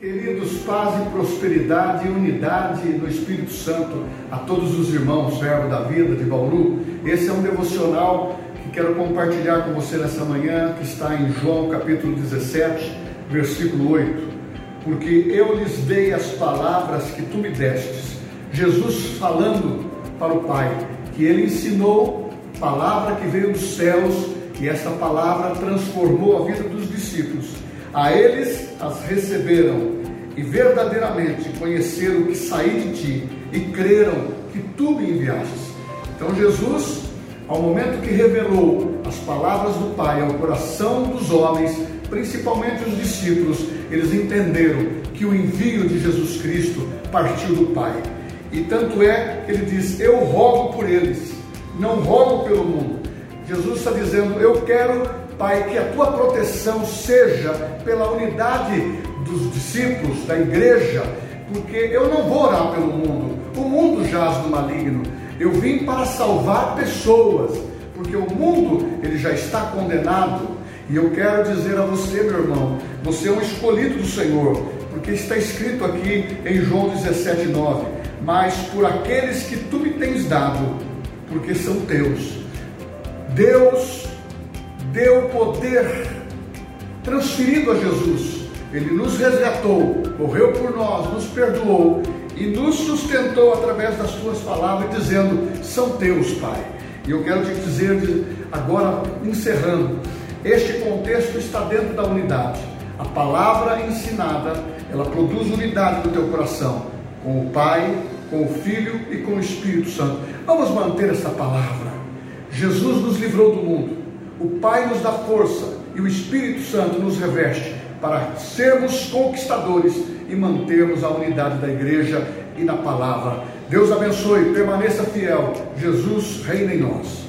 Queridos, paz e prosperidade e unidade no Espírito Santo a todos os irmãos, servo da vida de Bauru. Esse é um devocional que quero compartilhar com você nessa manhã, que está em João capítulo 17, versículo 8. Porque eu lhes dei as palavras que tu me destes. Jesus falando para o Pai, que ele ensinou palavra que veio dos céus e essa palavra transformou a vida dos discípulos a eles as receberam e verdadeiramente conheceram que saí de ti e creram que tu me enviastes. Então Jesus, ao momento que revelou as palavras do Pai ao coração dos homens, principalmente os discípulos, eles entenderam que o envio de Jesus Cristo partiu do Pai. E tanto é que ele diz: Eu rogo por eles, não rogo pelo mundo. Jesus está dizendo: Eu quero Pai, que a tua proteção seja pela unidade dos discípulos, da igreja, porque eu não vou orar pelo mundo, o mundo jaz no maligno. Eu vim para salvar pessoas, porque o mundo ele já está condenado. E eu quero dizer a você, meu irmão, você é um escolhido do Senhor, porque está escrito aqui em João 17:9, mas por aqueles que tu me tens dado, porque são teus. Deus deu poder transferido a Jesus. Ele nos resgatou, morreu por nós, nos perdoou e nos sustentou através das suas palavras, dizendo: São teus, Pai. E eu quero te dizer, agora encerrando, este contexto está dentro da unidade. A palavra ensinada, ela produz unidade no teu coração, com o Pai, com o Filho e com o Espírito Santo. Vamos manter essa palavra. Jesus nos livrou do mundo o Pai nos dá força e o Espírito Santo nos reveste para sermos conquistadores e mantermos a unidade da igreja e na palavra. Deus abençoe, permaneça fiel. Jesus reina em nós.